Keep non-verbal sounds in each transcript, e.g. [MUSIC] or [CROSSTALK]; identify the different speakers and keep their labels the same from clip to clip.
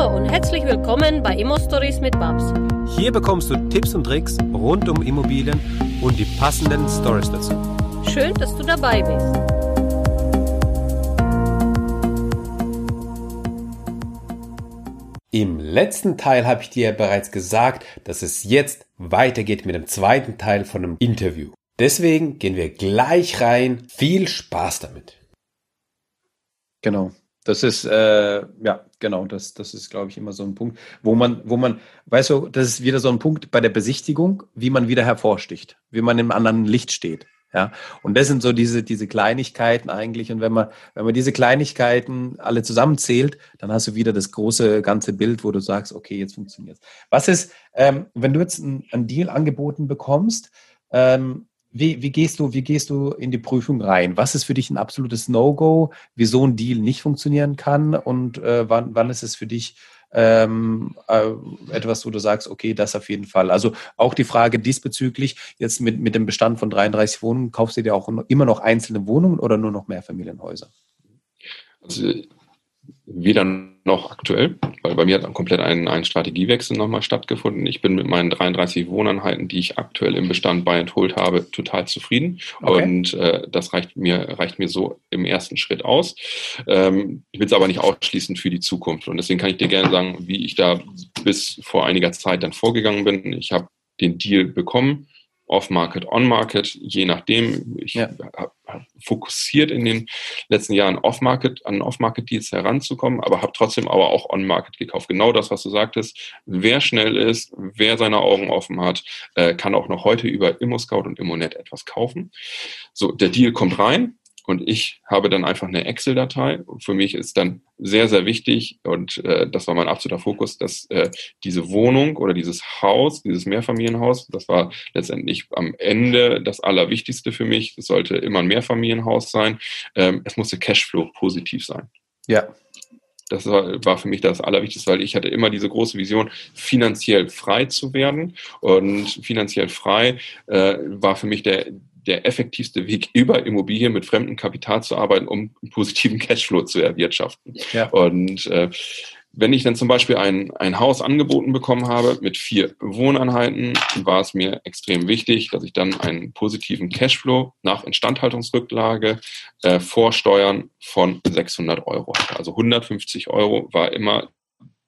Speaker 1: Hallo und herzlich willkommen bei Immo Stories mit Babs.
Speaker 2: Hier bekommst du Tipps und Tricks rund um Immobilien und die passenden Stories dazu.
Speaker 1: Schön, dass du dabei bist.
Speaker 2: Im letzten Teil habe ich dir bereits gesagt, dass es jetzt weitergeht mit dem zweiten Teil von dem Interview. Deswegen gehen wir gleich rein. Viel Spaß damit.
Speaker 3: Genau. Das ist, äh, ja, genau, das, das ist, glaube ich, immer so ein Punkt, wo man, wo man, weißt du, das ist wieder so ein Punkt bei der Besichtigung, wie man wieder hervorsticht, wie man im anderen Licht steht. Ja, und das sind so diese, diese Kleinigkeiten eigentlich. Und wenn man, wenn man diese Kleinigkeiten alle zusammenzählt, dann hast du wieder das große ganze Bild, wo du sagst, okay, jetzt funktioniert es. Was ist, ähm, wenn du jetzt einen, einen Deal angeboten bekommst, ähm, wie, wie, gehst du, wie gehst du in die Prüfung rein? Was ist für dich ein absolutes No-Go, wieso ein Deal nicht funktionieren kann und äh, wann, wann ist es für dich ähm, äh, etwas, wo du sagst, okay, das auf jeden Fall. Also auch die Frage diesbezüglich, jetzt mit, mit dem Bestand von 33 Wohnungen, kaufst du dir auch immer noch einzelne Wohnungen oder nur noch Mehrfamilienhäuser?
Speaker 4: Also weder noch aktuell, weil bei mir hat komplett ein, ein Strategiewechsel nochmal stattgefunden. Ich bin mit meinen 33 Wohneinheiten, die ich aktuell im Bestand bei entholt habe, total zufrieden. Okay. Und äh, das reicht mir, reicht mir so im ersten Schritt aus. Ähm, ich will es aber nicht ausschließen für die Zukunft. Und deswegen kann ich dir gerne sagen, wie ich da bis vor einiger Zeit dann vorgegangen bin. Ich habe den Deal bekommen Off-Market, On-Market, je nachdem. Ich ja. habe fokussiert in den letzten Jahren Off-Market, an Off-Market-Deals heranzukommen, aber habe trotzdem aber auch On-Market gekauft. Genau das, was du sagtest. Wer schnell ist, wer seine Augen offen hat, äh, kann auch noch heute über ImmoScout und ImmoNet etwas kaufen. So, der Deal kommt rein und ich habe dann einfach eine Excel-Datei. Für mich ist dann sehr, sehr wichtig, und äh, das war mein absoluter Fokus, dass äh, diese Wohnung oder dieses Haus, dieses Mehrfamilienhaus, das war letztendlich am Ende das Allerwichtigste für mich. Es sollte immer ein Mehrfamilienhaus sein. Ähm, es musste Cashflow positiv sein.
Speaker 3: Ja.
Speaker 4: Das war, war für mich das Allerwichtigste, weil ich hatte immer diese große Vision, finanziell frei zu werden. Und finanziell frei äh, war für mich der, der effektivste Weg, [LAUGHS] über Immobilien mit fremdem Kapital zu arbeiten, um einen positiven Cashflow zu erwirtschaften. Ja. Und äh, wenn ich dann zum Beispiel ein, ein Haus angeboten bekommen habe mit vier Wohneinheiten, war es mir extrem wichtig, dass ich dann einen positiven Cashflow nach Instandhaltungsrücklage äh, vor Steuern von 600 Euro hatte. Also 150 Euro war immer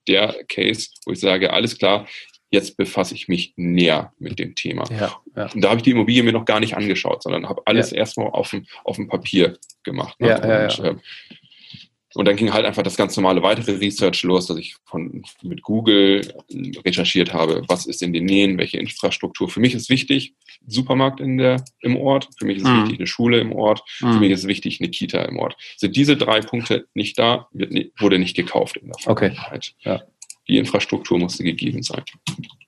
Speaker 4: der Case, wo ich sage, alles klar, jetzt befasse ich mich näher mit dem Thema. Ja, ja. Und da habe ich die Immobilie mir noch gar nicht angeschaut, sondern habe alles ja. erstmal auf dem, auf dem Papier gemacht. Ne? Und, äh, und, dann ging halt einfach das ganz normale weitere Research los, dass ich von, mit Google recherchiert habe, was ist in den Nähen, welche Infrastruktur. Für mich ist wichtig, Supermarkt in der, im Ort. Für mich ist mhm. wichtig, eine Schule im Ort. Mhm. Für mich ist wichtig, eine Kita im Ort. Sind diese drei Punkte nicht da, wird, wurde nicht gekauft in der
Speaker 3: Vergangenheit. Okay.
Speaker 4: Die Infrastruktur musste gegeben sein.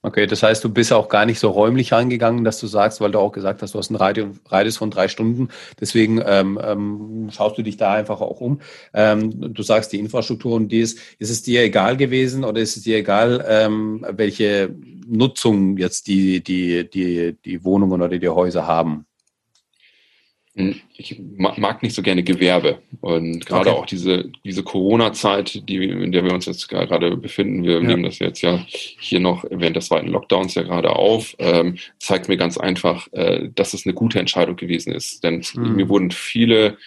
Speaker 3: Okay, das heißt, du bist auch gar nicht so räumlich reingegangen, dass du sagst, weil du auch gesagt hast, du hast einen Radius von drei Stunden. Deswegen ähm, ähm, schaust du dich da einfach auch um. Ähm, du sagst, die Infrastruktur und die ist, ist es dir egal gewesen oder ist es dir egal, ähm, welche Nutzung jetzt die, die, die, die Wohnungen oder die Häuser haben?
Speaker 4: Ich mag nicht so gerne Gewerbe. Und gerade okay. auch diese, diese Corona-Zeit, die, in der wir uns jetzt gerade befinden, wir ja. nehmen das jetzt ja hier noch während des zweiten Lockdowns ja gerade auf, ähm, zeigt mir ganz einfach, äh, dass es eine gute Entscheidung gewesen ist. Denn mhm. mir wurden viele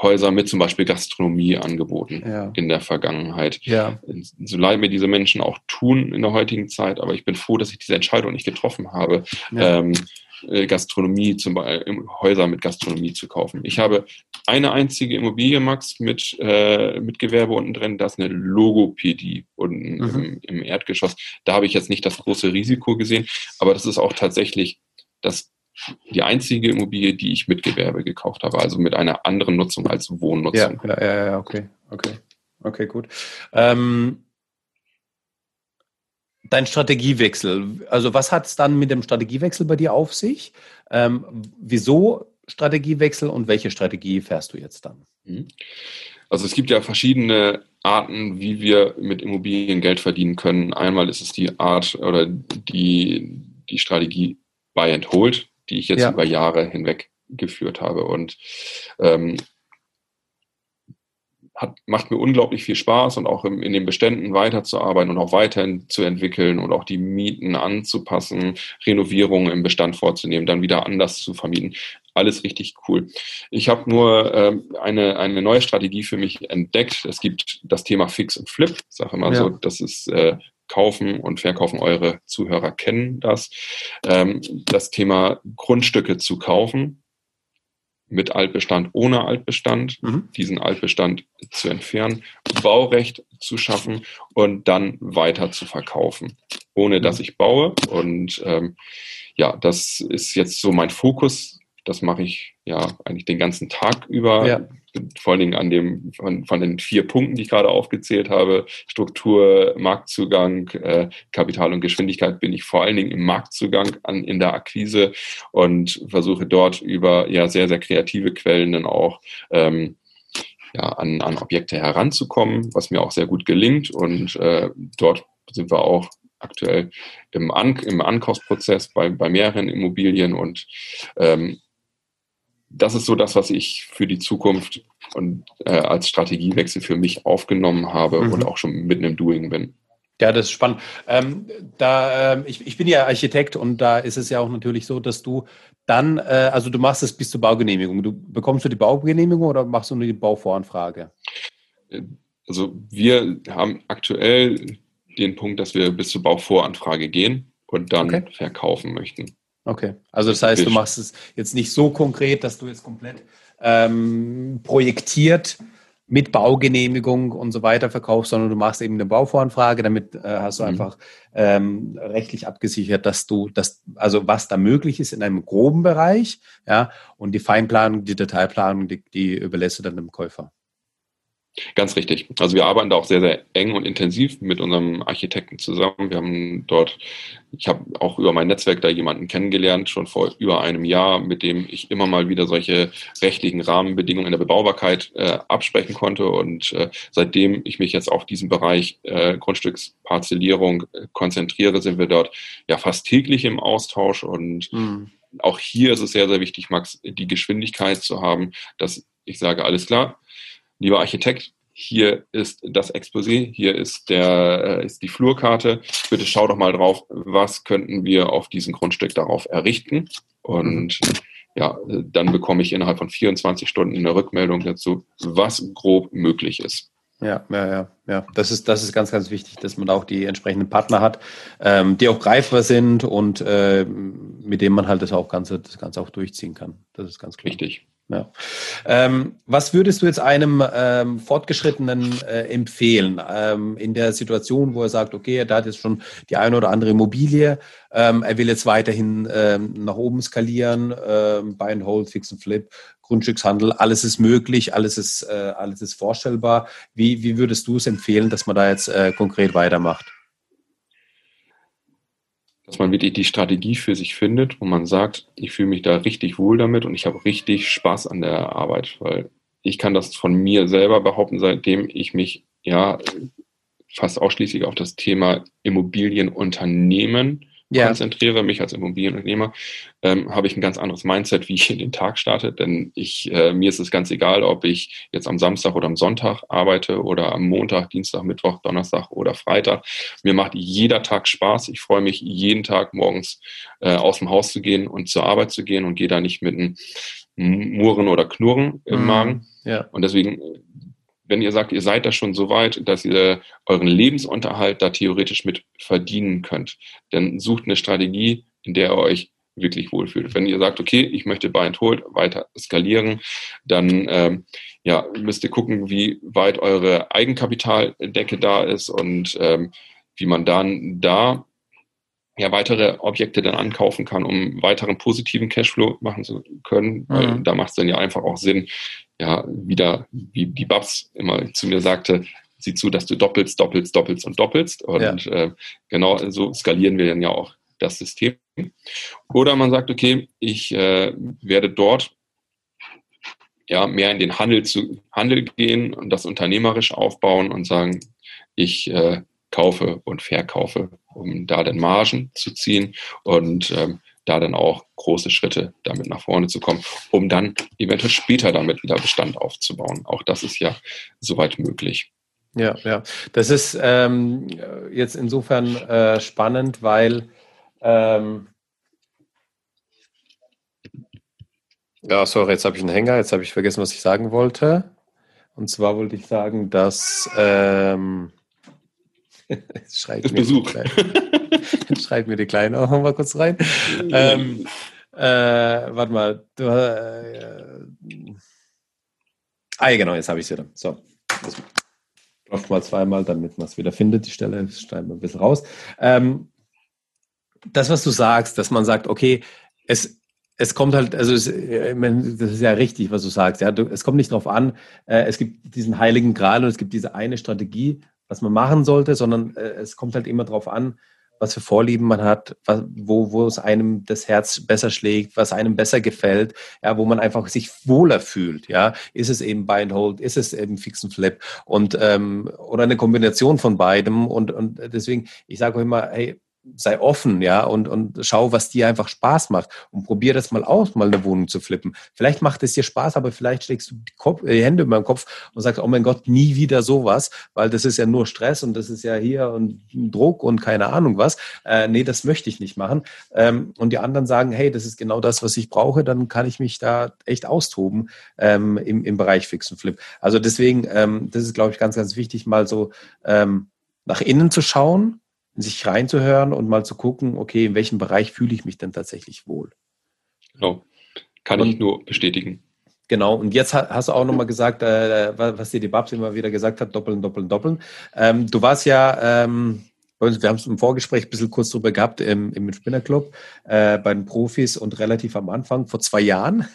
Speaker 4: Häuser mit zum Beispiel Gastronomie angeboten ja. in der Vergangenheit. Ja. So leid mir diese Menschen auch tun in der heutigen Zeit, aber ich bin froh, dass ich diese Entscheidung nicht getroffen habe. Ähm, äh, Gastronomie, zum Beispiel Häuser mit Gastronomie zu kaufen. Ich habe eine einzige Immobilie, Max, mit, äh, mit Gewerbe unten drin, das ist eine Logopädie unten mhm. im, im Erdgeschoss. Da habe ich jetzt nicht das große Risiko gesehen, aber das ist auch tatsächlich das die einzige Immobilie, die ich mit Gewerbe gekauft habe, also mit einer anderen Nutzung als Wohnnutzung.
Speaker 3: Ja, ja, ja, okay, okay, okay, gut. Ähm, Dein Strategiewechsel. Also was hat es dann mit dem Strategiewechsel bei dir auf sich? Ähm, wieso Strategiewechsel und welche Strategie fährst du jetzt dann? Mhm.
Speaker 4: Also es gibt ja verschiedene Arten, wie wir mit Immobilien Geld verdienen können. Einmal ist es die Art oder die, die Strategie Buy and Hold, die ich jetzt ja. über Jahre hinweg geführt habe. Und ähm, hat, macht mir unglaublich viel Spaß und auch im, in den Beständen weiterzuarbeiten und auch weiterhin zu entwickeln und auch die Mieten anzupassen, Renovierungen im Bestand vorzunehmen, dann wieder anders zu vermieten. Alles richtig cool. Ich habe nur äh, eine, eine neue Strategie für mich entdeckt. Es gibt das Thema Fix und Flip. Ich sage immer ja. so, das ist äh, Kaufen und Verkaufen. Eure Zuhörer kennen das. Ähm, das Thema Grundstücke zu kaufen mit Altbestand, ohne Altbestand, mhm. diesen Altbestand zu entfernen, Baurecht zu schaffen und dann weiter zu verkaufen, ohne mhm. dass ich baue. Und ähm, ja, das ist jetzt so mein Fokus. Das mache ich ja eigentlich den ganzen Tag über. Ja vor allen Dingen an dem, von, von den vier Punkten, die ich gerade aufgezählt habe, Struktur, Marktzugang, äh, Kapital und Geschwindigkeit, bin ich vor allen Dingen im Marktzugang an, in der Akquise und versuche dort über ja sehr, sehr kreative Quellen dann auch ähm, ja, an, an Objekte heranzukommen, was mir auch sehr gut gelingt. Und äh, dort sind wir auch aktuell im, An im Ankaufsprozess bei, bei mehreren Immobilien und ähm, das ist so das, was ich für die Zukunft und äh, als Strategiewechsel für mich aufgenommen habe mhm. und auch schon mitten im Doing bin.
Speaker 3: Ja, das ist spannend. Ähm, da, äh, ich, ich bin ja Architekt und da ist es ja auch natürlich so, dass du dann, äh, also du machst es bis zur Baugenehmigung. Du bekommst du die Baugenehmigung oder machst du nur die Bauvoranfrage?
Speaker 4: Also wir haben aktuell den Punkt, dass wir bis zur Bauvoranfrage gehen und dann okay. verkaufen möchten.
Speaker 3: Okay, also das heißt, du machst es jetzt nicht so konkret, dass du jetzt komplett ähm, projektiert mit Baugenehmigung und so weiter verkaufst, sondern du machst eben eine Bauvoranfrage, damit äh, hast du mhm. einfach ähm, rechtlich abgesichert, dass du das, also was da möglich ist in einem groben Bereich, ja, und die Feinplanung, die Detailplanung, die, die überlässt du dann dem Käufer.
Speaker 4: Ganz richtig. Also wir arbeiten da auch sehr, sehr eng und intensiv mit unserem Architekten zusammen. Wir haben dort, ich habe auch über mein Netzwerk da jemanden kennengelernt, schon vor über einem Jahr, mit dem ich immer mal wieder solche rechtlichen Rahmenbedingungen in der Bebaubarkeit äh, absprechen konnte. Und äh, seitdem ich mich jetzt auf diesen Bereich äh, Grundstücksparzellierung äh, konzentriere, sind wir dort ja fast täglich im Austausch. Und mhm. auch hier ist es sehr, sehr wichtig, Max, die Geschwindigkeit zu haben, dass ich sage, alles klar, lieber Architekt, hier ist das Exposé, hier ist, der, äh, ist die Flurkarte. Bitte schau doch mal drauf, was könnten wir auf diesem Grundstück darauf errichten. Und ja, dann bekomme ich innerhalb von 24 Stunden eine Rückmeldung dazu, was grob möglich ist.
Speaker 3: Ja, ja, ja, ja. Das ist, das ist ganz, ganz wichtig, dass man auch die entsprechenden Partner hat, ähm, die auch greifbar sind und äh, mit denen man halt das auch Ganze, das Ganze auch durchziehen kann. Das ist ganz klar.
Speaker 4: Richtig.
Speaker 3: Ja. Ähm, was würdest du jetzt einem ähm, Fortgeschrittenen äh, empfehlen ähm, in der Situation, wo er sagt, okay, er hat jetzt schon die eine oder andere Immobilie, ähm, er will jetzt weiterhin ähm, nach oben skalieren, ähm, Buy and Hold, Fix and Flip, Grundstückshandel, alles ist möglich, alles ist, äh, alles ist vorstellbar. Wie, wie würdest du es empfehlen, dass man da jetzt äh, konkret weitermacht?
Speaker 4: Dass man wirklich die Strategie für sich findet, wo man sagt, ich fühle mich da richtig wohl damit und ich habe richtig Spaß an der Arbeit, weil ich kann das von mir selber behaupten, seitdem ich mich ja fast ausschließlich auf das Thema Immobilienunternehmen ja. konzentriere, mich als Immobilienunternehmer, ähm, habe ich ein ganz anderes Mindset, wie ich in den Tag starte. Denn ich, äh, mir ist es ganz egal, ob ich jetzt am Samstag oder am Sonntag arbeite oder am Montag, Dienstag, Mittwoch, Donnerstag oder Freitag. Mir macht jeder Tag Spaß. Ich freue mich jeden Tag morgens äh, aus dem Haus zu gehen und zur Arbeit zu gehen und gehe da nicht mit einem Murren oder Knurren im mhm. Magen. Ja. Und deswegen wenn ihr sagt, ihr seid da schon so weit, dass ihr euren Lebensunterhalt da theoretisch mit verdienen könnt, dann sucht eine Strategie, in der ihr euch wirklich wohlfühlt. Wenn ihr sagt, okay, ich möchte Buy and Hold weiter skalieren, dann ähm, ja, müsst ihr gucken, wie weit eure Eigenkapitaldecke da ist und ähm, wie man dann da ja, weitere Objekte dann ankaufen kann, um weiteren positiven Cashflow machen zu können. Weil mhm. da macht es dann ja einfach auch Sinn, ja, wieder, wie die Babs immer zu mir sagte, sieh zu, dass du doppelst, doppelst, doppelst und doppelst. Und ja. äh, genau so skalieren wir dann ja auch das System. Oder man sagt, okay, ich äh, werde dort ja mehr in den Handel zu Handel gehen und das unternehmerisch aufbauen und sagen, ich äh, kaufe und verkaufe, um da den Margen zu ziehen und ähm, da dann auch große Schritte damit nach vorne zu kommen, um dann eventuell später damit wieder Bestand aufzubauen. Auch das ist ja soweit möglich.
Speaker 3: Ja, ja. Das ist ähm, jetzt insofern äh, spannend, weil ähm, ja, sorry, jetzt habe ich einen Hänger, jetzt habe ich vergessen, was ich sagen wollte. Und zwar wollte ich sagen, dass ähm, [LAUGHS]
Speaker 4: jetzt schreit Besuch.
Speaker 3: Jetzt schreit mir die Kleine auch mal kurz rein. ähm, äh, warte mal. Du, äh, ah, ja, genau, jetzt habe ich es wieder. So. Das klopft mal zweimal, damit man es wieder findet, die Stelle. Schneiden wir ein bisschen raus. Ähm, das, was du sagst, dass man sagt, okay, es, es kommt halt, also es, das ist ja richtig, was du sagst. Ja, du, es kommt nicht darauf an, äh, es gibt diesen heiligen Gral und es gibt diese eine Strategie, was man machen sollte, sondern äh, es kommt halt immer darauf an, was für Vorlieben man hat, wo, wo es einem das Herz besser schlägt, was einem besser gefällt, ja, wo man einfach sich wohler fühlt, ja. Ist es eben Buy and Hold, ist es eben Fix and Flip und ähm, oder eine Kombination von beidem und, und deswegen, ich sage auch immer, hey, sei offen, ja, und, und schau, was dir einfach Spaß macht und probier das mal aus, mal eine Wohnung zu flippen. Vielleicht macht es dir Spaß, aber vielleicht schlägst du die, Kopf, die Hände über den Kopf und sagst, oh mein Gott, nie wieder sowas, weil das ist ja nur Stress und das ist ja hier und Druck und keine Ahnung was. Äh, nee, das möchte ich nicht machen. Ähm, und die anderen sagen, hey, das ist genau das, was ich brauche, dann kann ich mich da echt austoben ähm, im, im Bereich Fix und Flip. Also deswegen, ähm, das ist, glaube ich, ganz, ganz wichtig, mal so ähm, nach innen zu schauen sich reinzuhören und mal zu gucken, okay, in welchem Bereich fühle ich mich denn tatsächlich wohl.
Speaker 4: Genau, kann und, ich nur bestätigen.
Speaker 3: Genau, und jetzt hast du auch nochmal gesagt, äh, was dir die Babs immer wieder gesagt hat, doppeln, doppeln, doppeln. Ähm, du warst ja ähm, wir haben es im Vorgespräch ein bisschen kurz drüber gehabt im, im Spinnerclub äh, bei den Profis und relativ am Anfang, vor zwei Jahren.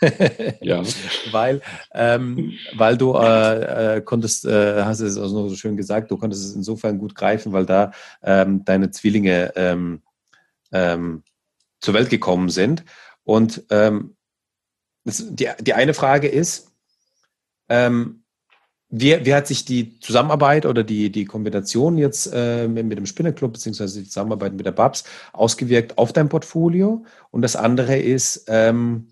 Speaker 4: ja. [LAUGHS]
Speaker 3: weil, ähm, weil du äh, äh, konntest, äh, hast es also so schön gesagt, du konntest es insofern gut greifen, weil da ähm, deine Zwillinge ähm, ähm, zur Welt gekommen sind. Und ähm, das, die, die eine Frage ist, ähm, wie, wie hat sich die Zusammenarbeit oder die, die Kombination jetzt äh, mit, dem Spinnerclub beziehungsweise die Zusammenarbeit mit der Babs ausgewirkt auf dein Portfolio? Und das andere ist, ähm,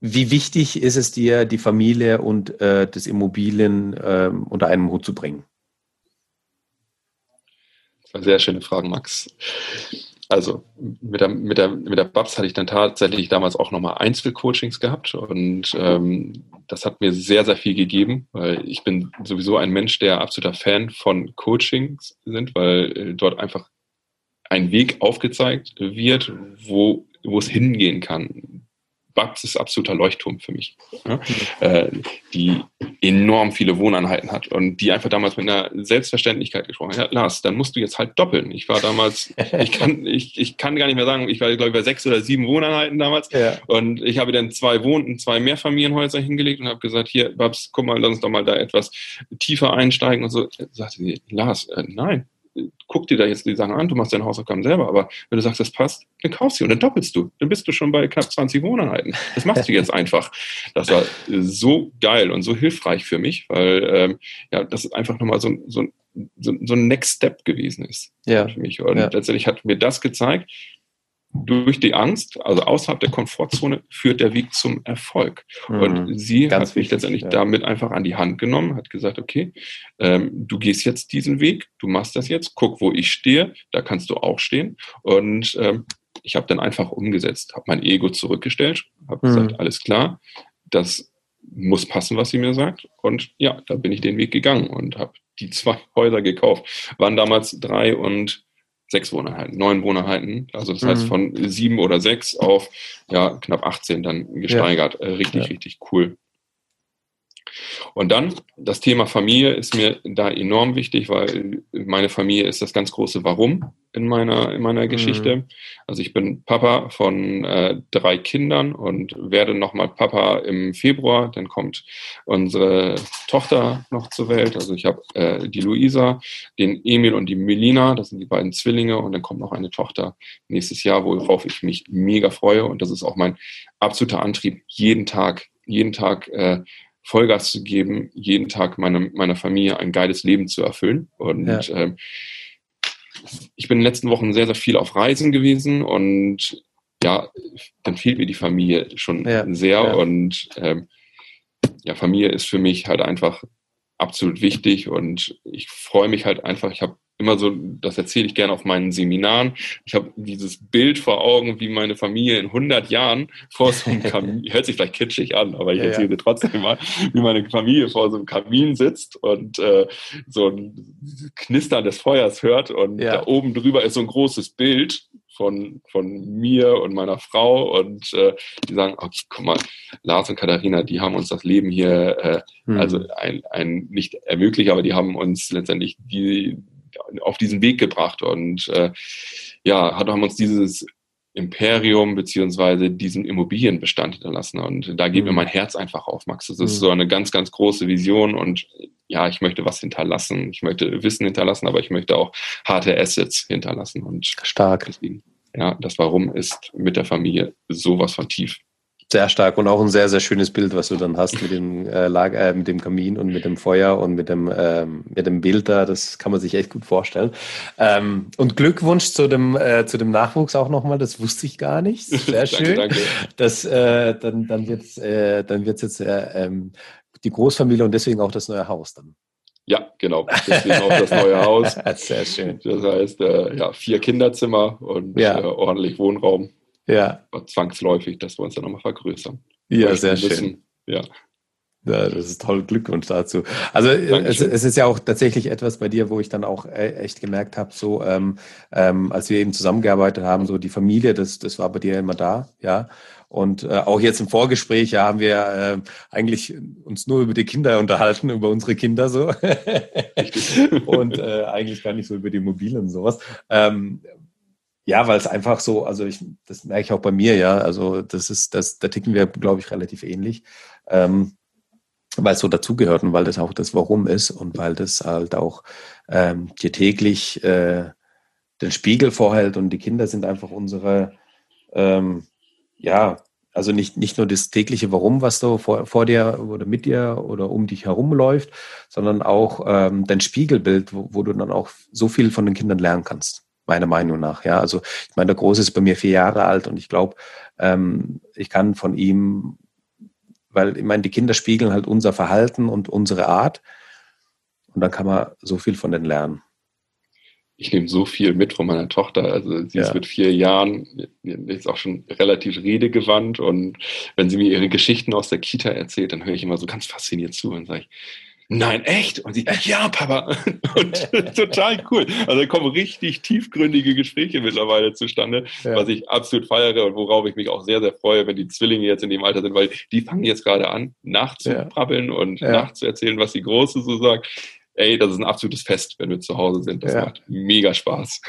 Speaker 3: wie wichtig ist es dir, die Familie und äh, das Immobilien äh, unter einen Hut zu bringen?
Speaker 4: Sehr schöne Fragen, Max. Also mit der, mit, der, mit der Babs hatte ich dann tatsächlich damals auch nochmal Einzelcoachings gehabt und ähm, das hat mir sehr, sehr viel gegeben, weil ich bin sowieso ein Mensch, der absoluter Fan von Coachings sind, weil äh, dort einfach ein Weg aufgezeigt wird, wo, wo es hingehen kann. Babs ist absoluter Leuchtturm für mich, ja? äh, die enorm viele Wohneinheiten hat und die einfach damals mit einer Selbstverständlichkeit gesprochen hat. Ja, Lars, dann musst du jetzt halt doppeln. Ich war damals, ich kann, ich, ich kann gar nicht mehr sagen, ich war, glaube ich, bei sechs oder sieben Wohneinheiten damals ja. und ich habe dann zwei Wohn- und zwei Mehrfamilienhäuser hingelegt und habe gesagt, hier, Babs, guck mal, lass uns doch mal da etwas tiefer einsteigen und so. Sagte sie, Lars, äh, nein, guck dir da jetzt die Sachen an, du machst deine Hausaufgaben selber, aber wenn du sagst, das passt, dann kaufst du und dann doppelst du. Dann bist du schon bei knapp 20 Wohneinheiten. Das machst du jetzt [LAUGHS] einfach. Das war so geil und so hilfreich für mich, weil ähm, ja, das einfach nochmal so, so, so, so ein Next Step gewesen ist
Speaker 3: ja.
Speaker 4: für mich. Und ja. letztendlich hat mir das gezeigt, durch die Angst, also außerhalb der Komfortzone, führt der Weg zum Erfolg. Mhm. Und sie Ganz hat mich letztendlich ja. damit einfach an die Hand genommen, hat gesagt, okay, ähm, du gehst jetzt diesen Weg, du machst das jetzt, guck, wo ich stehe, da kannst du auch stehen. Und ähm, ich habe dann einfach umgesetzt, habe mein Ego zurückgestellt, habe mhm. gesagt, alles klar, das muss passen, was sie mir sagt. Und ja, da bin ich den Weg gegangen und habe die zwei [LAUGHS] Häuser gekauft. Waren damals drei und sechs Wohneinheiten, neun Wohneinheiten. Also das mhm. heißt von sieben oder sechs auf ja, knapp 18 dann gesteigert. Ja. Äh, richtig, ja. richtig cool. Und dann das Thema Familie ist mir da enorm wichtig, weil meine Familie ist das ganz große Warum in meiner, in meiner Geschichte. Mhm. Also ich bin Papa von äh, drei Kindern und werde nochmal Papa im Februar. Dann kommt unsere Tochter noch zur Welt. Also ich habe äh, die Luisa, den Emil und die Melina. Das sind die beiden Zwillinge. Und dann kommt noch eine Tochter nächstes Jahr, worauf ich mich mega freue. Und das ist auch mein absoluter Antrieb, jeden Tag, jeden Tag äh, Vollgas zu geben, jeden Tag meine, meiner Familie ein geiles Leben zu erfüllen. Und ja. ähm, ich bin in den letzten Wochen sehr, sehr viel auf Reisen gewesen und ja, dann fehlt mir die Familie schon ja, sehr ja. und ähm, ja, Familie ist für mich halt einfach absolut wichtig und ich freue mich halt einfach. Ich habe immer so, das erzähle ich gerne auf meinen Seminaren. Ich habe dieses Bild vor Augen, wie meine Familie in 100 Jahren vor so einem Kamin, [LAUGHS] hört sich vielleicht kitschig an, aber ich ja, erzähle ja. trotzdem mal, wie meine Familie vor so einem Kamin sitzt und äh, so ein Knistern des Feuers hört und ja. da oben drüber ist so ein großes Bild von, von mir und meiner Frau und äh, die sagen, okay, guck mal, Lars und Katharina, die haben uns das Leben hier, äh, hm. also ein, ein nicht ermöglicht, aber die haben uns letztendlich die auf diesen Weg gebracht und äh, ja, haben uns dieses Imperium beziehungsweise diesen Immobilienbestand hinterlassen. Und da geht mhm. mir mein Herz einfach auf, Max. Das ist mhm. so eine ganz, ganz große Vision und ja, ich möchte was hinterlassen. Ich möchte Wissen hinterlassen, aber ich möchte auch harte Assets hinterlassen. Und
Speaker 3: stark.
Speaker 4: Deswegen, ja, das Warum ist mit der Familie sowas von tief.
Speaker 3: Sehr stark und auch ein sehr, sehr schönes Bild, was du dann hast mit dem, äh, Lager, äh, mit dem Kamin und mit dem Feuer und mit dem, ähm, mit dem Bild da. Das kann man sich echt gut vorstellen. Ähm, und Glückwunsch zu dem, äh, zu dem Nachwuchs auch nochmal. Das wusste ich gar nicht. [LAUGHS] Sehr schön. danke, danke. Das, äh, dann, dann wird es äh, dann wird's jetzt äh, ähm, die Großfamilie und deswegen auch das neue Haus dann.
Speaker 4: Ja, genau. Deswegen auch das neue Haus. [LAUGHS]
Speaker 3: Sehr schön.
Speaker 4: Das heißt, äh, ja, vier Kinderzimmer und ja. äh, ordentlich Wohnraum.
Speaker 3: Ja.
Speaker 4: Zwangsläufig, dass wir uns dann nochmal vergrößern.
Speaker 3: Ja, sehr schön.
Speaker 4: Ja.
Speaker 3: Ja, das ist toll. Glückwunsch dazu. Also es, es, ist ja auch tatsächlich etwas bei dir, wo ich dann auch e, echt gemerkt habe, so ähm, ähm, als wir eben zusammengearbeitet haben, so die Familie, das, das war bei dir immer da, ja. Und äh, auch jetzt im Vorgespräch ja, haben wir äh, eigentlich uns nur über die Kinder unterhalten, über unsere Kinder so. [LAUGHS] und äh, eigentlich gar nicht so über die Mobilen und sowas. Ähm, ja, weil es einfach so, also ich, das merke ich auch bei mir, ja. Also das ist, das, da ticken wir, glaube ich, relativ ähnlich. Ähm, weil es so dazugehört und weil das auch das Warum ist und weil das halt auch ähm, dir täglich äh, den Spiegel vorhält und die Kinder sind einfach unsere, ähm, ja, also nicht, nicht nur das tägliche Warum, was so vor, vor dir oder mit dir oder um dich herum läuft, sondern auch ähm, dein Spiegelbild, wo, wo du dann auch so viel von den Kindern lernen kannst meiner Meinung nach. Ja, also ich meine, der Große ist bei mir vier Jahre alt und ich glaube, ähm, ich kann von ihm, weil ich meine, die Kinder spiegeln halt unser Verhalten und unsere Art und dann kann man so viel von denen lernen.
Speaker 4: Ich nehme so viel mit von meiner Tochter. Also sie ja. ist mit vier Jahren jetzt auch schon relativ redegewandt und wenn sie mir ihre Geschichten aus der Kita erzählt, dann höre ich immer so ganz fasziniert zu und sage ich, nein, echt? Und sie, ja, Papa. [LAUGHS] Und [LAUGHS] total cool. Also da kommen richtig tiefgründige Gespräche mittlerweile zustande, ja. was ich absolut feiere und worauf ich mich auch sehr, sehr freue, wenn die Zwillinge jetzt in dem Alter sind, weil die fangen jetzt gerade an, nachzuprabbeln ja. und ja. nachzuerzählen, was die Große so sagt. Ey, das ist ein absolutes Fest, wenn wir zu Hause sind. Das macht mega Spaß.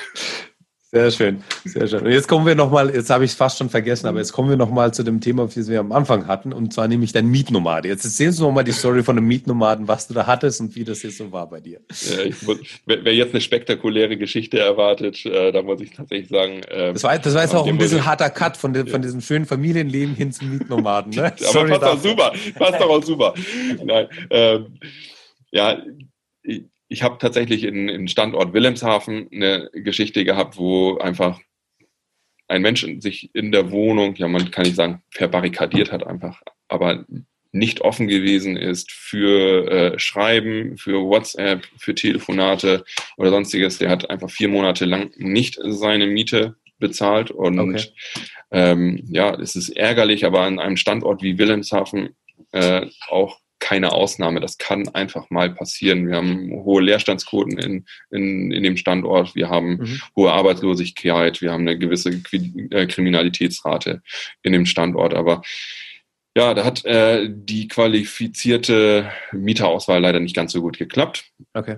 Speaker 3: Sehr schön, sehr schön. Und jetzt kommen wir nochmal, jetzt habe ich es fast schon vergessen, aber jetzt kommen wir nochmal zu dem Thema, das wir am Anfang hatten, und zwar nämlich dein Mietnomade. Jetzt erzählst du nochmal die Story von dem Mietnomaden, was du da hattest und wie das jetzt so war bei dir.
Speaker 4: Ja, muss, wer jetzt eine spektakuläre Geschichte erwartet, äh, da muss ich tatsächlich sagen.
Speaker 3: Äh, das war, das war jetzt auch ein bisschen harter Cut von, dem, von diesem schönen Familienleben hin zum Mietnomaden. Ne? [LAUGHS]
Speaker 4: aber Sorry passt dafür. auch super, passt doch auch super. Nein, ähm, ja, ich, ich habe tatsächlich in, in Standort Wilhelmshaven eine Geschichte gehabt, wo einfach ein Mensch sich in der Wohnung, ja, man kann nicht sagen, verbarrikadiert hat einfach, aber nicht offen gewesen ist für äh, Schreiben, für WhatsApp, für Telefonate oder sonstiges. Der hat einfach vier Monate lang nicht seine Miete bezahlt und okay. ähm, ja, es ist ärgerlich, aber an einem Standort wie Wilhelmshaven äh, auch keine Ausnahme. Das kann einfach mal passieren. Wir haben hohe Leerstandsquoten in, in, in dem Standort. Wir haben mhm. hohe Arbeitslosigkeit. Wir haben eine gewisse äh, Kriminalitätsrate in dem Standort. Aber ja, da hat äh, die qualifizierte Mieterauswahl leider nicht ganz so gut geklappt.
Speaker 3: Okay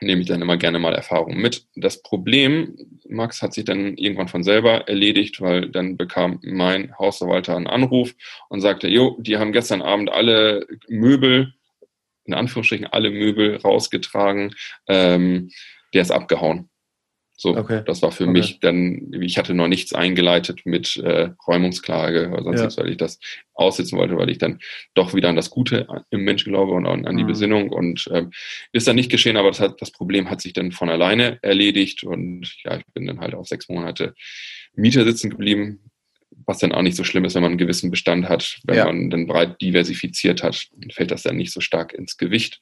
Speaker 4: nehme ich dann immer gerne mal Erfahrungen mit. Das Problem, Max, hat sich dann irgendwann von selber erledigt, weil dann bekam mein Hausverwalter einen Anruf und sagte, jo, die haben gestern Abend alle Möbel, in Anführungsstrichen alle Möbel rausgetragen, ähm, der ist abgehauen. So,
Speaker 3: Okay.
Speaker 4: das war für
Speaker 3: Okay.
Speaker 4: mich dann, ich hatte noch nichts eingeleitet mit äh, Räumungsklage oder sonstiges, weil ich das aussitzen wollte, weil ich dann doch wieder an das Gute im Menschen glaube und an, an die
Speaker 3: Mhm.
Speaker 4: Besinnung und ähm, ist dann nicht geschehen, aber das, hat, das Problem hat sich dann von alleine erledigt und ja, ich bin dann halt auf sechs Monate Mieter sitzen geblieben, was dann auch nicht so schlimm ist, wenn man einen gewissen Bestand hat. Wenn
Speaker 3: Ja.
Speaker 4: man dann breit diversifiziert hat, fällt das dann nicht so stark ins Gewicht.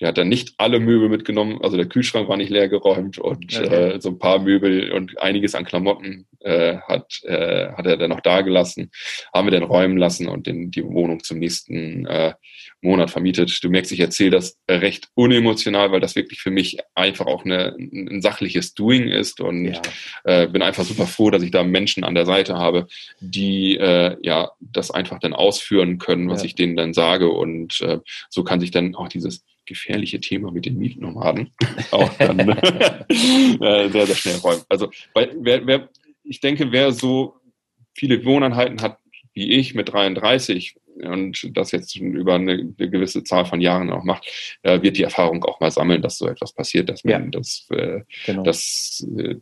Speaker 4: Der hat dann nicht alle Möbel mitgenommen, also der Kühlschrank war nicht leer geräumt und
Speaker 3: Okay.
Speaker 4: äh, so ein paar Möbel und einiges an Klamotten äh, hat, äh, hat er dann noch da gelassen, haben wir dann räumen lassen und den, die Wohnung zum nächsten äh, Monat vermietet. Du merkst, ich erzähle das recht unemotional, weil das wirklich für mich einfach auch eine, ein ein sachliches Doing ist und
Speaker 3: Ja.
Speaker 4: äh, bin einfach super froh, dass ich da Menschen an der Seite habe, die äh, ja das einfach dann ausführen können, was
Speaker 3: Ja.
Speaker 4: ich denen dann sage. Und äh, so kann sich dann auch dieses gefährliche Thema mit den Mietnomaden [LAUGHS] auch dann [LAUGHS] äh, sehr, sehr schnell räumen. Also weil, wer, wer, ich denke, wer so viele Wohneinheiten hat wie ich mit 33 und das jetzt schon über eine, eine gewisse Zahl von Jahren auch macht, äh, wird die Erfahrung auch mal sammeln, dass so etwas passiert, dass man
Speaker 3: Ja.
Speaker 4: das äh,
Speaker 3: Genau.
Speaker 4: dass äh,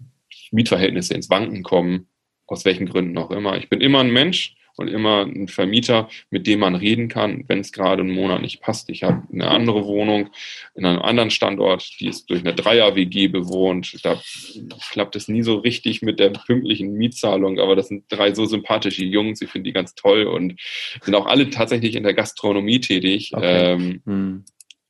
Speaker 4: Mietverhältnisse ins Wanken kommen, aus welchen Gründen auch immer. Ich bin immer ein Mensch und immer ein Vermieter, mit dem man reden kann, wenn es gerade einen Monat nicht passt. Ich habe eine andere Wohnung in einem anderen Standort, die ist durch eine Dreier-WG bewohnt. Da klappt es nie so richtig mit der pünktlichen Mietzahlung, aber das sind drei so sympathische Jungs, ich finde die ganz toll und sind auch alle tatsächlich in der Gastronomie tätig.
Speaker 3: Okay.
Speaker 4: Ähm,
Speaker 3: Hm.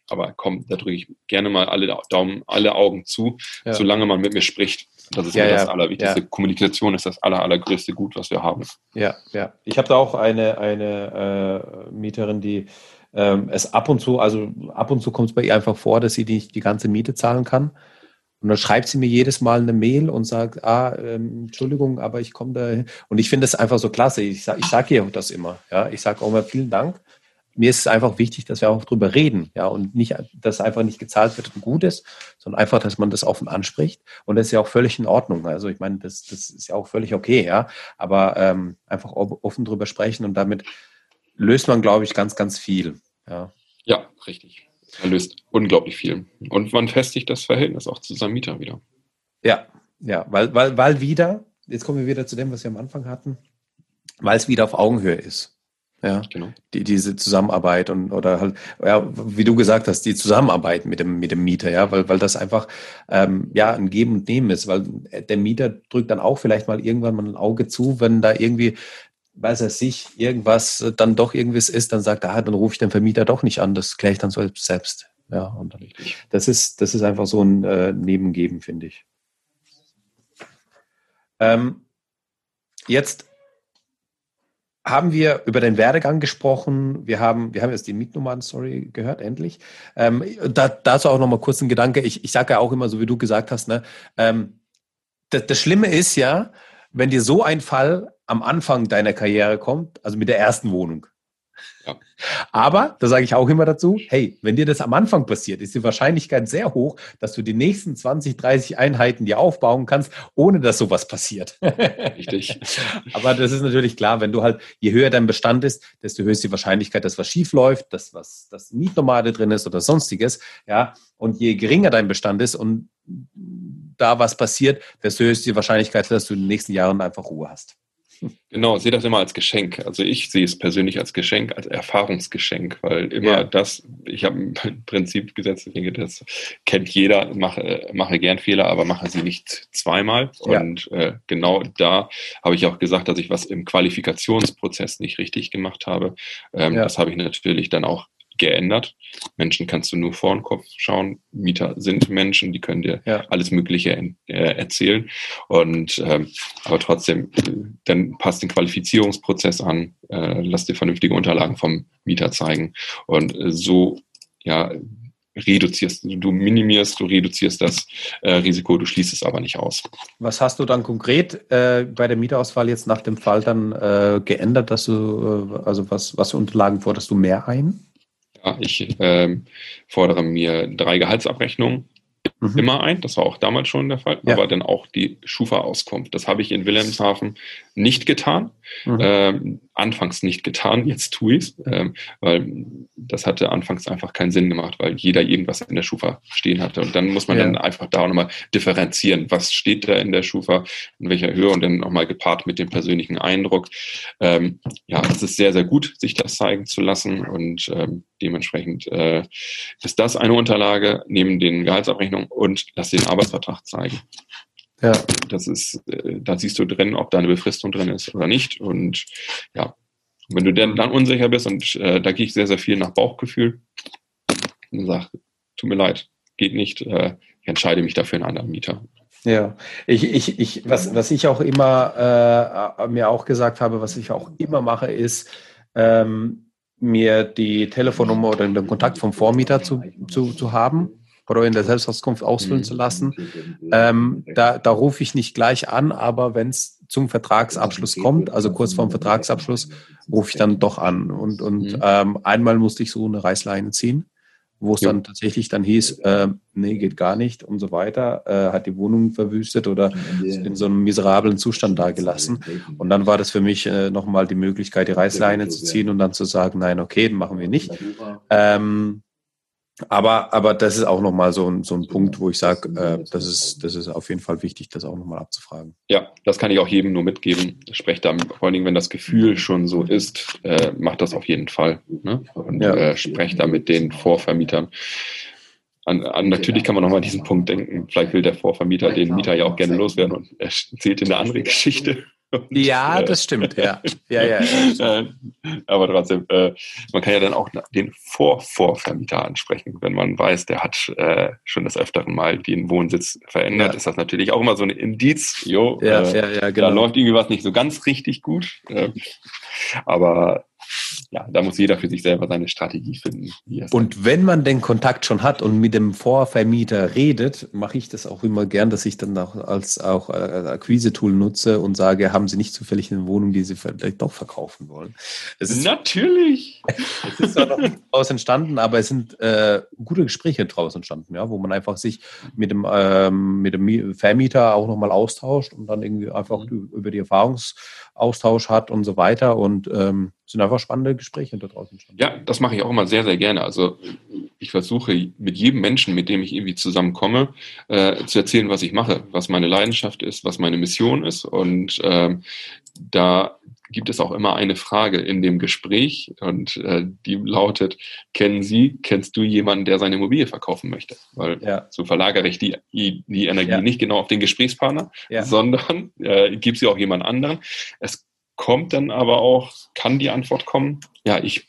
Speaker 4: aber komm, da drücke ich gerne mal alle Daumen, alle Augen zu,
Speaker 3: Ja.
Speaker 4: solange man mit mir spricht. Das ist
Speaker 3: Ja,
Speaker 4: mir das
Speaker 3: ja,
Speaker 4: Allerwichtigste.
Speaker 3: ja.
Speaker 4: Kommunikation ist das aller, allergrößte Gut, was wir haben.
Speaker 3: Ja, ja. Ich habe da auch eine, eine äh, Mieterin, die ähm, es ab und zu, also ab und zu kommt es bei ihr einfach vor, dass sie nicht die ganze Miete zahlen kann. Und dann schreibt sie mir jedes Mal eine Mail und sagt, ah, ähm, Entschuldigung, aber ich komme da hin. Und ich finde das einfach so klasse. Ich sage ich sag ihr das immer. Ja, ich sage auch mal vielen Dank. Mir ist es einfach wichtig, dass wir auch drüber reden, ja, und nicht, dass einfach nicht gezahlt wird und gut ist, sondern einfach, dass man das offen anspricht. Und das ist ja auch völlig in Ordnung. Also ich meine, das, das ist ja auch völlig okay, ja. Aber ähm, einfach offen drüber sprechen und damit löst man, glaube ich, ganz, ganz viel. Ja.
Speaker 4: Ja, richtig. Er löst unglaublich viel. Und man festigt das Verhältnis auch zu seinem Mieter wieder.
Speaker 3: Ja, ja, weil, weil, weil wieder, jetzt kommen wir wieder zu dem, was wir am Anfang hatten, weil es wieder auf Augenhöhe ist. Ja,
Speaker 4: Genau.
Speaker 3: die, diese Zusammenarbeit und oder halt, ja, wie du gesagt hast, die Zusammenarbeit mit dem, mit dem Mieter, ja, weil, weil das einfach ähm, ja ein Geben und Nehmen ist, weil der Mieter drückt dann auch vielleicht mal irgendwann mal ein Auge zu, wenn da irgendwie, weiß er sich, irgendwas äh, dann doch irgendwas ist, dann sagt er, ah, dann rufe ich den Vermieter doch nicht an, das kläre ich dann selbst. Ja, und dann, das ist, das ist einfach so ein äh, Nebengeben, finde ich. Ähm, jetzt haben wir über den Werdegang gesprochen. Wir haben, wir haben jetzt die Mietnomaden-Story gehört, endlich. Ähm, da, dazu auch noch mal kurz ein Gedanke. Ich, ich sage ja auch immer, so wie du gesagt hast, ne, ähm, das, das Schlimme ist ja, wenn dir so ein Fall am Anfang deiner Karriere kommt, also mit der ersten Wohnung.
Speaker 4: Ja.
Speaker 3: Aber, da sage ich auch immer dazu, hey, wenn dir das am Anfang passiert, ist die Wahrscheinlichkeit sehr hoch, dass du die nächsten 20, 30 Einheiten dir aufbauen kannst, ohne dass sowas passiert.
Speaker 4: Richtig. [LAUGHS]
Speaker 3: Aber das ist natürlich klar, wenn du halt, je höher dein Bestand ist, desto höher ist die Wahrscheinlichkeit, dass was schief läuft, dass was, dass Mietnomade drin ist oder sonstiges, ja. Und je geringer dein Bestand ist und da was passiert, desto höher ist die Wahrscheinlichkeit, dass du in den nächsten Jahren einfach Ruhe hast.
Speaker 4: Genau, sehe das immer als Geschenk. Also ich sehe es persönlich als Geschenk, als Erfahrungsgeschenk, weil immer
Speaker 3: Ja.
Speaker 4: das, ich habe ein [LAUGHS] Prinzip gesetzt, ich denke, das kennt jeder, mache, mache gern Fehler, aber mache sie nicht zweimal.
Speaker 3: Ja.
Speaker 4: Und äh, genau da habe ich auch gesagt, dass ich was im Qualifikationsprozess nicht richtig gemacht habe. Ähm,
Speaker 3: Ja.
Speaker 4: Das habe ich natürlich dann auch geändert. Menschen kannst du nur vor den Kopf schauen. Mieter sind Menschen, die können dir
Speaker 3: Ja.
Speaker 4: alles Mögliche äh, erzählen. Und ähm, aber trotzdem, dann passt den Qualifizierungsprozess an, äh, lass dir vernünftige Unterlagen vom Mieter zeigen. Und äh, so ja, reduzierst, du minimierst, du reduzierst das äh, Risiko, du schließt es aber nicht aus.
Speaker 3: Was hast du dann konkret äh, bei der Mieterauswahl jetzt nach dem Fall dann äh, geändert, dass du, äh, also was, was für Unterlagen forderst du mehr ein?
Speaker 4: Ja, ich ähm, fordere mir drei Gehaltsabrechnungen
Speaker 3: Mhm.
Speaker 4: immer ein. Das war auch damals schon der Fall.
Speaker 3: Ja.
Speaker 4: Aber dann auch die Schufa-Auskunft. Das habe ich in Wilhelmshaven nicht getan. Mhm. Ähm, anfangs nicht getan, jetzt tue ich es, ähm, weil das hatte anfangs einfach keinen Sinn gemacht, weil jeder irgendwas in der Schufa stehen hatte. Und dann muss man ja. dann einfach da nochmal differenzieren, was steht da in der Schufa, in welcher Höhe und dann nochmal gepaart mit dem persönlichen Eindruck. Ähm, ja, es ist sehr, sehr gut, sich das zeigen zu lassen und ähm, dementsprechend äh, ist das eine Unterlage neben den Gehaltsabrechnungen und lass den Arbeitsvertrag zeigen. Ja. Das ist, äh, da siehst du drin, ob da eine Befristung drin ist oder nicht. Und ja, wenn du dann, dann unsicher bist, und äh, da gehe ich sehr, sehr viel nach Bauchgefühl und sage, tut mir leid, geht nicht, äh, ich entscheide mich dafür einen anderen Mieter.
Speaker 3: Ja, ich, ich, ich, was, was ich auch immer äh, mir auch gesagt habe, was ich auch immer mache, ist, ähm, mir die Telefonnummer oder den Kontakt vom Vormieter zu, zu, zu haben oder in der Selbstauskunft ausfüllen zu lassen. Ähm, da, da rufe ich nicht gleich an, aber wenn es zum Vertragsabschluss kommt, also kurz vorm Vertragsabschluss, rufe ich dann doch an. Und, und mhm. ähm, einmal musste ich so eine Reißleine ziehen, wo es dann tatsächlich dann hieß, äh, nee, geht gar nicht und so weiter, äh, hat die Wohnung verwüstet oder in so einem miserablen Zustand dagelassen. Und dann war das für mich äh, nochmal die Möglichkeit, die Reißleine zu ziehen und dann zu sagen, nein, okay, machen wir nicht. Ähm, aber, aber das ist auch nochmal so ein, so ein Punkt, wo ich sage, äh, das, ist, das ist auf jeden Fall wichtig, das auch nochmal abzufragen.
Speaker 4: Ja, das kann ich auch jedem nur mitgeben. Sprecht da, vor allen Dingen, wenn das Gefühl schon so ist, äh, macht das auf jeden Fall. Ne? Und ja. äh, sprecht da mit den Vorvermietern. An, an, natürlich kann man nochmal diesen Punkt denken. Vielleicht will der Vorvermieter den Mieter ja auch gerne loswerden und erzählt in eine andere Geschichte.
Speaker 3: Ja, äh, das stimmt, ja. ja, ja,
Speaker 4: ja. [LAUGHS] Äh, aber trotzdem, äh, man kann ja dann auch den Vorvorvermieter ansprechen. Wenn man weiß, der hat äh, schon des Öfteren mal den Wohnsitz verändert, ja. ist das natürlich auch immer so ein Indiz. Jo, ja, ja, ja, genau. Da läuft irgendwie was nicht so ganz richtig gut. Äh, aber ja, da muss jeder für sich selber seine Strategie finden.
Speaker 3: Und wenn man den Kontakt schon hat und mit dem Vorvermieter redet, mache ich das auch immer gern, dass ich dann auch als auch äh, Akquise-Tool nutze und sage, haben Sie nicht zufällig eine Wohnung, die Sie vielleicht doch verkaufen wollen?
Speaker 4: Es ist, Natürlich!
Speaker 3: Es ist zwar noch nicht daraus entstanden, aber es sind äh, gute Gespräche daraus entstanden, ja, wo man einfach sich mit dem, ähm, mit dem Vermieter auch nochmal austauscht und dann irgendwie einfach mhm. über die Erfahrungsaustausch hat und so weiter und ähm, sind einfach spannende Gespräche da draußen.
Speaker 4: Ja, das mache ich auch immer sehr, sehr gerne. Also ich versuche mit jedem Menschen, mit dem ich irgendwie zusammenkomme, äh, zu erzählen, was ich mache, was meine Leidenschaft ist, was meine Mission ist. Und ähm, da gibt es auch immer eine Frage in dem Gespräch und äh, die lautet, kennen Sie, kennst du jemanden, der seine Immobilie verkaufen möchte? Weil ja. so verlagere ich die, die Energie ja. nicht genau auf den Gesprächspartner, ja. sondern äh, gib sie auch jemand anderen. Es kommt dann aber auch, kann die Antwort kommen, ja, ich.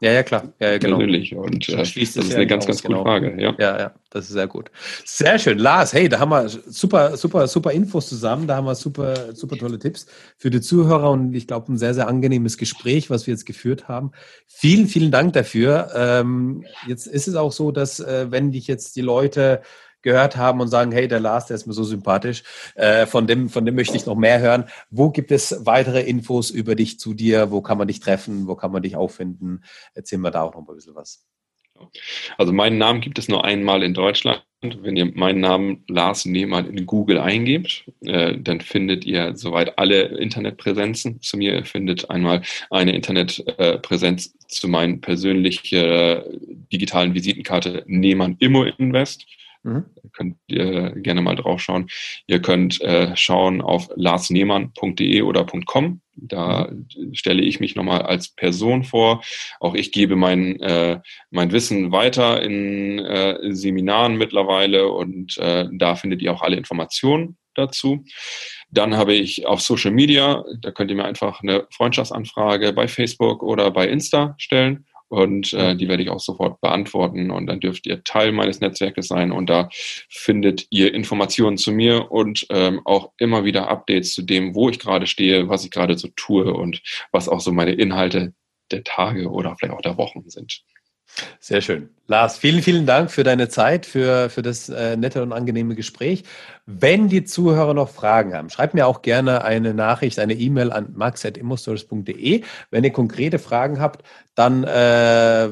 Speaker 3: Ja, ja, klar. Ja, ja genau.
Speaker 4: Persönlich. Und äh, das ist eine ganz, ganz gute genau. Frage. Ja.
Speaker 3: ja, ja, das ist sehr gut. Sehr schön. Lars, hey, da haben wir super, super, super Infos zusammen. Da haben wir super, super tolle Tipps für die Zuhörer und ich glaube, ein sehr, sehr angenehmes Gespräch, was wir jetzt geführt haben. Vielen, vielen Dank dafür. Ähm, jetzt ist es auch so, dass, äh, wenn dich jetzt die Leute gehört haben und sagen, hey, der Lars, der ist mir so sympathisch, äh, von, dem, von dem möchte ich noch mehr hören. Wo gibt es weitere Infos über dich zu dir? Wo kann man dich treffen? Wo kann man dich auffinden? Erzähl mir da auch noch ein bisschen was.
Speaker 4: Also meinen Namen gibt es nur einmal in Deutschland. Wenn ihr meinen Namen Lars Nehmann in Google eingebt, äh, dann findet ihr soweit alle Internetpräsenzen zu mir. Ihr findet einmal eine Internetpräsenz äh, zu meinen persönlichen äh, digitalen Visitenkarte Nehmann Immo Invest. Mhm. Könnt ihr gerne mal drauf schauen. Ihr könnt äh, schauen auf larsnehmann.de oder .com. Da mhm. stelle ich mich nochmal als Person vor. Auch ich gebe mein, äh, mein Wissen weiter in äh, Seminaren mittlerweile und äh, da findet ihr auch alle Informationen dazu. Dann habe ich auf Social Media, da könnt ihr mir einfach eine Freundschaftsanfrage bei Facebook oder bei Insta stellen und äh, die werde ich auch sofort beantworten. Und dann dürft ihr Teil meines Netzwerkes sein. Und da findet ihr Informationen zu mir und ähm, auch immer wieder Updates zu dem, wo ich gerade stehe, was ich gerade so tue und was auch so meine Inhalte der Tage oder vielleicht auch der Wochen sind.
Speaker 3: Sehr schön. Lars, vielen, vielen Dank für deine Zeit, für, für das äh, nette und angenehme Gespräch. Wenn die Zuhörer noch Fragen haben, schreibt mir auch gerne eine Nachricht, eine E-Mail an max.immostores.de. Wenn ihr konkrete Fragen habt, dann äh,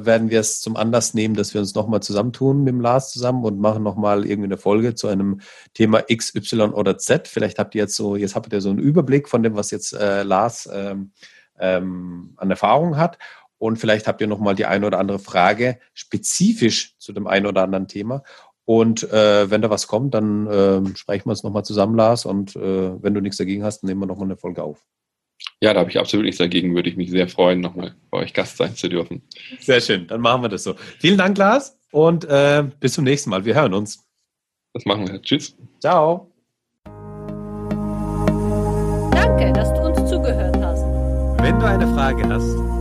Speaker 3: werden wir es zum Anlass nehmen, dass wir uns nochmal zusammentun mit dem Lars zusammen und machen nochmal irgendwie eine Folge zu einem Thema X, Y oder Z. Vielleicht habt ihr jetzt so, jetzt habt ihr so einen Überblick von dem, was jetzt äh, Lars ähm, ähm, an Erfahrung hat. Und vielleicht habt ihr noch mal die eine oder andere Frage spezifisch zu dem einen oder anderen Thema. Und äh, wenn da was kommt, dann äh, sprechen wir uns nochmal zusammen, Lars. Und äh, wenn du nichts dagegen hast, dann nehmen wir nochmal eine Folge auf.
Speaker 4: Ja, da habe ich absolut nichts dagegen. Würde ich mich sehr freuen, nochmal bei euch Gast sein zu dürfen.
Speaker 3: Sehr schön, dann machen wir das so. Vielen Dank, Lars. Und äh, bis zum nächsten Mal. Wir hören uns.
Speaker 4: Das machen wir. Tschüss.
Speaker 3: Ciao.
Speaker 1: Danke, dass du uns zugehört hast.
Speaker 2: Wenn du eine Frage hast,